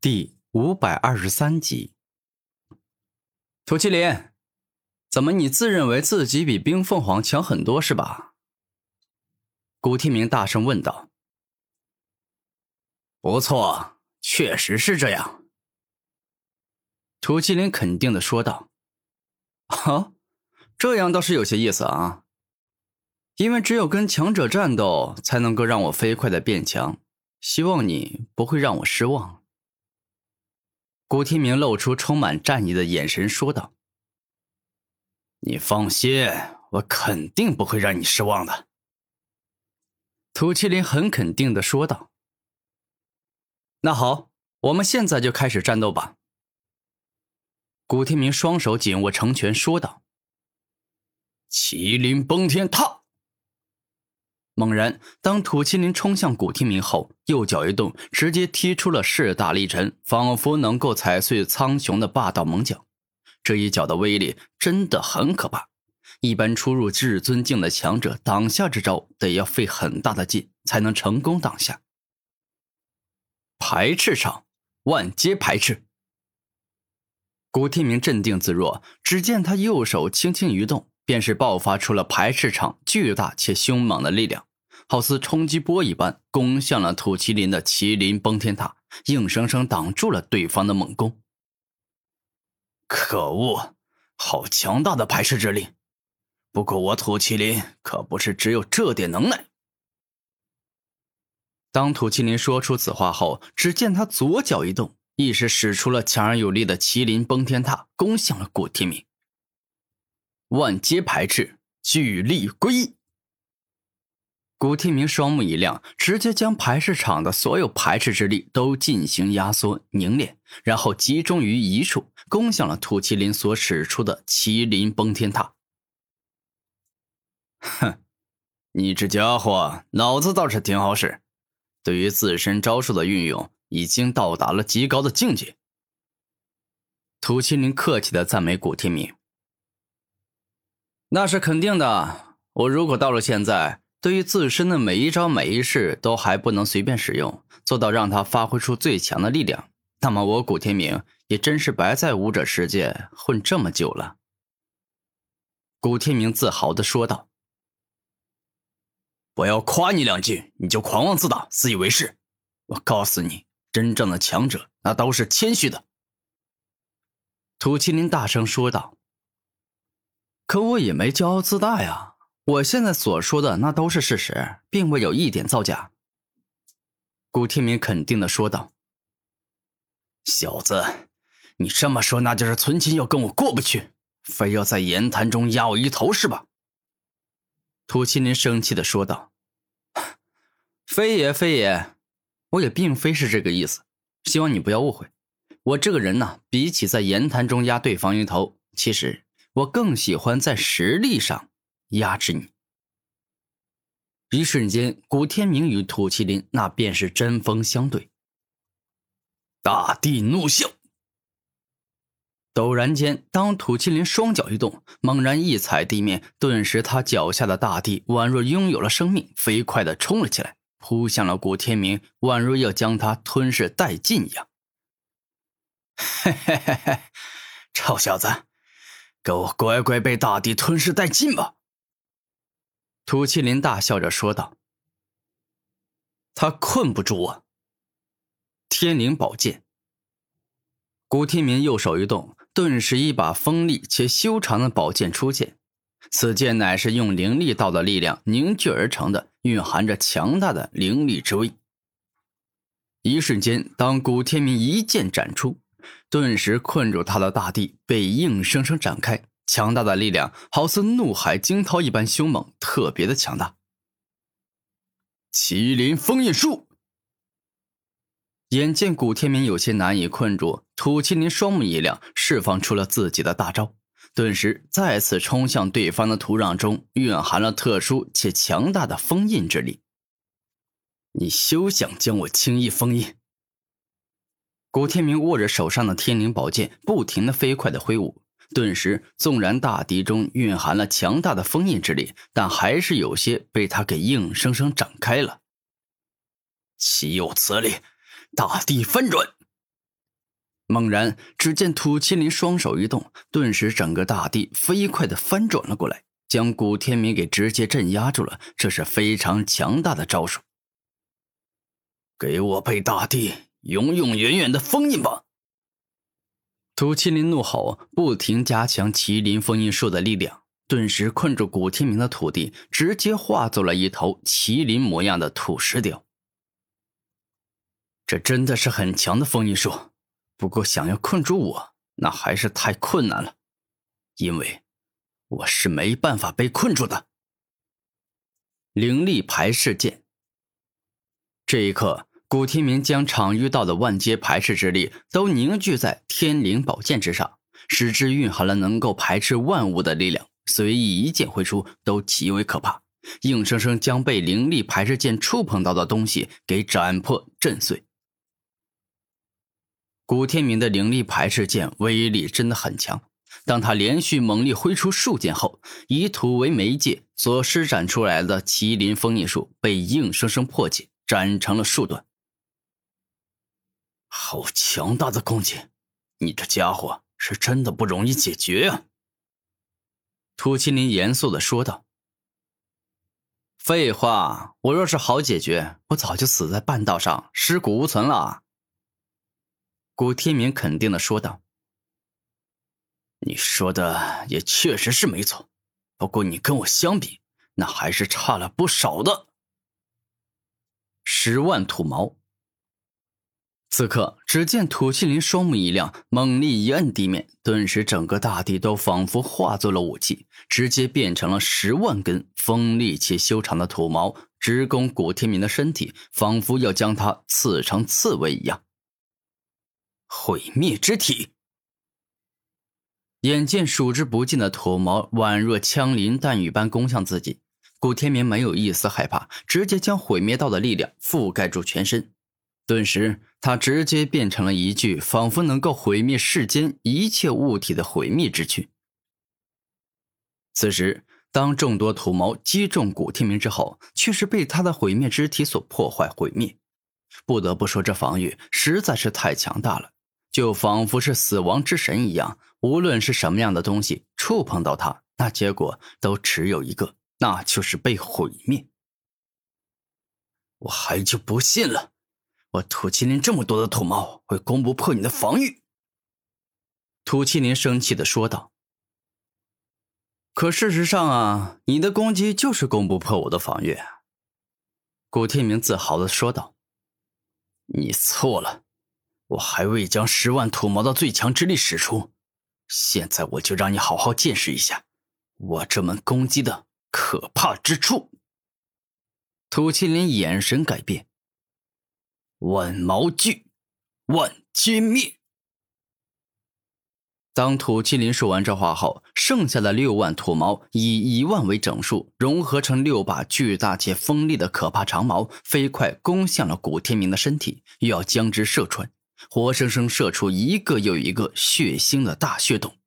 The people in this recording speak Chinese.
第五百二十三集，涂麒麟，怎么你自认为自己比冰凤凰强很多是吧？古天明大声问道。不错，确实是这样。涂麒麟肯定的说道。啊，这样倒是有些意思啊。因为只有跟强者战斗，才能够让我飞快的变强。希望你不会让我失望。古天明露出充满战意的眼神，说道：“你放心，我肯定不会让你失望的。”土麒麟很肯定的说道：“那好，我们现在就开始战斗吧。”古天明双手紧握成拳，说道：“麒麟崩天踏！”猛然，当土麒麟冲向古天明后，右脚一动，直接踢出了势大力沉，仿佛能够踩碎苍穹的霸道猛脚。这一脚的威力真的很可怕，一般出入至尊境的强者挡下这招，得要费很大的劲才能成功挡下。排斥场，万阶排斥。古天明镇定自若，只见他右手轻轻一动，便是爆发出了排斥场巨大且凶猛的力量。好似冲击波一般攻向了土麒麟的麒麟崩天塔，硬生生挡住了对方的猛攻。可恶，好强大的排斥之力！不过我土麒麟可不是只有这点能耐。当土麒麟说出此话后，只见他左脚一动，一时使出了强而有力的麒麟崩天塔，攻向了古天明。万阶排斥，巨力归一。古天明双目一亮，直接将排斥场的所有排斥之力都进行压缩凝练，然后集中于一处，攻向了土麒麟所使出的麒麟崩天塔。哼，你这家伙脑子倒是挺好使，对于自身招数的运用已经到达了极高的境界。土麒麟客气的赞美古天明：“那是肯定的，我如果到了现在。”对于自身的每一招每一式都还不能随便使用，做到让他发挥出最强的力量，那么我古天明也真是白在武者世界混这么久了。古天明自豪的说道：“我要夸你两句，你就狂妄自大，自以为是。我告诉你，真正的强者那都是谦虚的。”土麒麟大声说道：“可我也没骄傲自大呀。”我现在所说的那都是事实，并未有一点造假。”古天明肯定的说道。“小子，你这么说，那就是存心要跟我过不去，非要在言谈中压我一头是吧？”土麒麟生气的说道。“非也非也，我也并非是这个意思，希望你不要误会。我这个人呢，比起在言谈中压对方一头，其实我更喜欢在实力上。”压制你！一瞬间，古天明与土麒麟那便是针锋相对。大地怒啸！陡然间，当土麒麟双脚一动，猛然一踩地面，顿时他脚下的大地宛若拥有了生命，飞快的冲了起来，扑向了古天明，宛若要将他吞噬殆尽一样。嘿嘿嘿嘿，臭小子，给我乖乖被大地吞噬殆尽吧！土麒麟大笑着说道：“他困不住我。”天灵宝剑。古天明右手一动，顿时一把锋利且修长的宝剑出现。此剑乃是用灵力道的力量凝聚而成的，蕴含着强大的灵力之威。一瞬间，当古天明一剑斩出，顿时困住他的大地被硬生生展开。强大的力量，好似怒海惊涛一般凶猛，特别的强大。麒麟封印术。眼见古天明有些难以困住，土麒麟双目一亮，释放出了自己的大招，顿时再次冲向对方的土壤中，蕴含了特殊且强大的封印之力。你休想将我轻易封印！古天明握着手上的天灵宝剑，不停的飞快的挥舞。顿时，纵然大地中蕴含了强大的封印之力，但还是有些被他给硬生生展开了。岂有此理！大地翻转！猛然，只见土麒麟双手一动，顿时整个大地飞快的翻转了过来，将古天明给直接镇压住了。这是非常强大的招数。给我被大地永永远远的封印吧！土麒麟怒吼，不停加强麒麟封印术的力量，顿时困住古天明的土地直接化作了一头麒麟模样的土石雕。这真的是很强的封印术。不过，想要困住我，那还是太困难了，因为我是没办法被困住的。灵力排斥剑。这一刻，古天明将场域道的万阶排斥之力都凝聚在天灵宝剑之上，使之蕴含了能够排斥万物的力量，随意一剑挥出都极为可怕，硬生生将被灵力排斥剑触碰到的东西给斩破震碎。古天明的灵力排斥剑威力真的很强。当他连续猛力挥出数剑后，以土为媒介所施展出来的麒麟封印术被硬生生破解，斩成了数段。好强大的攻击！你这家伙是真的不容易解决呀！土麒麟严肃的说道：“废话，我若是好解决，我早就死在半道上，尸骨无存了。”古天明肯定的说道：“你说的也确实是没错，不过你跟我相比，那还是差了不少的。”十万土毛。此刻，只见土麒麟双目一亮，猛力一摁地面，顿时整个大地都仿佛化作了武器，直接变成了十万根锋利且修长的土毛，直攻古天明的身体，仿佛要将他刺成刺猬一样。毁灭之体。眼见数之不尽的土毛宛若枪林弹雨般攻向自己，古天明没有一丝害怕，直接将毁灭道的力量覆盖住全身。顿时，他直接变成了一具仿佛能够毁灭世间一切物体的毁灭之躯。此时，当众多土矛击中古天明之后，却是被他的毁灭之体所破坏毁灭。不得不说，这防御实在是太强大了。就仿佛是死亡之神一样，无论是什么样的东西触碰到他，那结果都只有一个，那就是被毁灭。我还就不信了，我土麒麟这么多的土猫会攻不破你的防御。土麒麟生气的说道。可事实上啊，你的攻击就是攻不破我的防御。古天明自豪的说道。你错了。我还未将十万土毛的最强之力使出，现在我就让你好好见识一下我这门攻击的可怕之处。土麒麟眼神改变，万毛锯，万歼灭。当土麒麟说完这话后，剩下的六万土毛以一万为整数，融合成六把巨大且锋利的可怕长矛，飞快攻向了古天明的身体，又要将之射穿。活生生射出一个又一个血腥的大血洞。